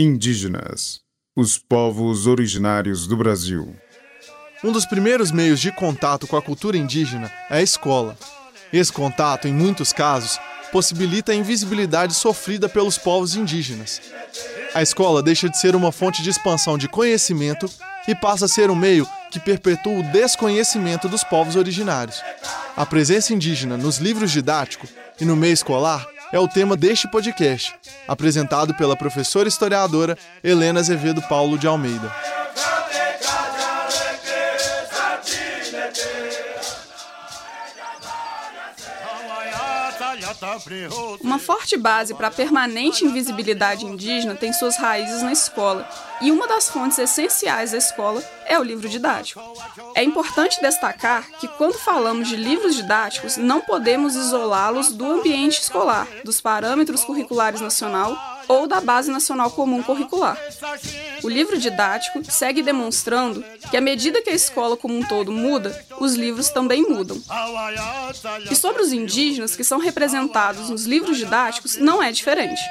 Indígenas, os povos originários do Brasil. Um dos primeiros meios de contato com a cultura indígena é a escola. Esse contato, em muitos casos, possibilita a invisibilidade sofrida pelos povos indígenas. A escola deixa de ser uma fonte de expansão de conhecimento e passa a ser um meio que perpetua o desconhecimento dos povos originários. A presença indígena nos livros didáticos e no meio escolar é o tema deste podcast, apresentado pela professora historiadora Helena Azevedo Paulo de Almeida. Uma forte base para a permanente invisibilidade indígena tem suas raízes na escola, e uma das fontes essenciais da escola é o livro didático. É importante destacar que, quando falamos de livros didáticos, não podemos isolá-los do ambiente escolar, dos parâmetros curriculares nacional ou da Base Nacional Comum Curricular. O livro didático segue demonstrando que, à medida que a escola como um todo muda, os livros também mudam. E sobre os indígenas que são representados nos livros didáticos, não é diferente.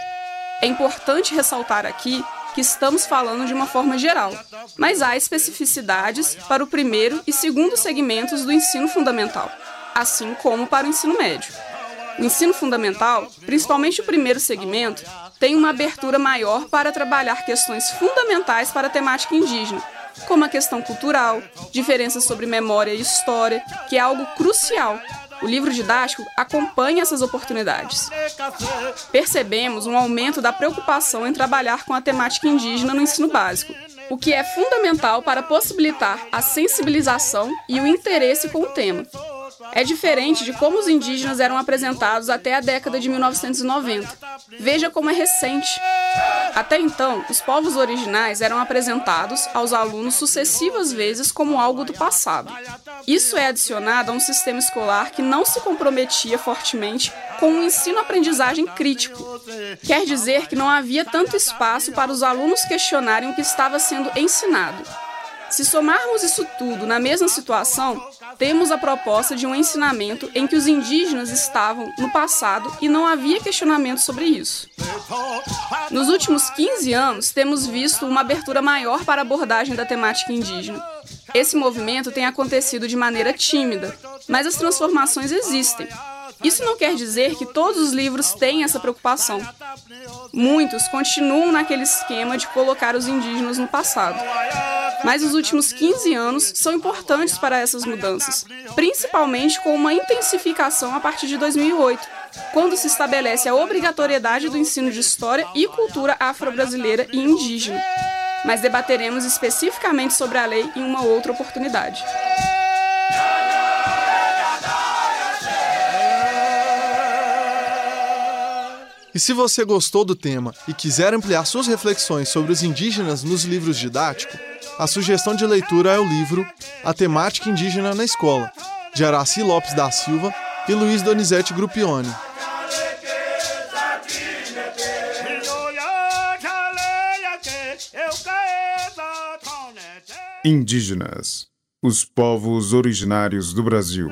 É importante ressaltar aqui que estamos falando de uma forma geral, mas há especificidades para o primeiro e segundo segmentos do ensino fundamental, assim como para o ensino médio. O ensino fundamental, principalmente o primeiro segmento, tem uma abertura maior para trabalhar questões fundamentais para a temática indígena, como a questão cultural, diferenças sobre memória e história, que é algo crucial. O livro didático acompanha essas oportunidades. Percebemos um aumento da preocupação em trabalhar com a temática indígena no ensino básico, o que é fundamental para possibilitar a sensibilização e o interesse com o tema é diferente de como os indígenas eram apresentados até a década de 1990. Veja como é recente. Até então, os povos originais eram apresentados aos alunos sucessivas vezes como algo do passado. Isso é adicionado a um sistema escolar que não se comprometia fortemente com o um ensino-aprendizagem crítico. Quer dizer que não havia tanto espaço para os alunos questionarem o que estava sendo ensinado. Se somarmos isso tudo na mesma situação, temos a proposta de um ensinamento em que os indígenas estavam no passado e não havia questionamento sobre isso. Nos últimos 15 anos, temos visto uma abertura maior para a abordagem da temática indígena. Esse movimento tem acontecido de maneira tímida, mas as transformações existem. Isso não quer dizer que todos os livros têm essa preocupação. Muitos continuam naquele esquema de colocar os indígenas no passado. Mas os últimos 15 anos são importantes para essas mudanças, principalmente com uma intensificação a partir de 2008, quando se estabelece a obrigatoriedade do ensino de história e cultura afro-brasileira e indígena. Mas debateremos especificamente sobre a lei em uma outra oportunidade. E se você gostou do tema e quiser ampliar suas reflexões sobre os indígenas nos livros didáticos, a sugestão de leitura é o livro A Temática Indígena na Escola, de Araci Lopes da Silva e Luiz Donizete Gruppione. Indígenas, os povos originários do Brasil.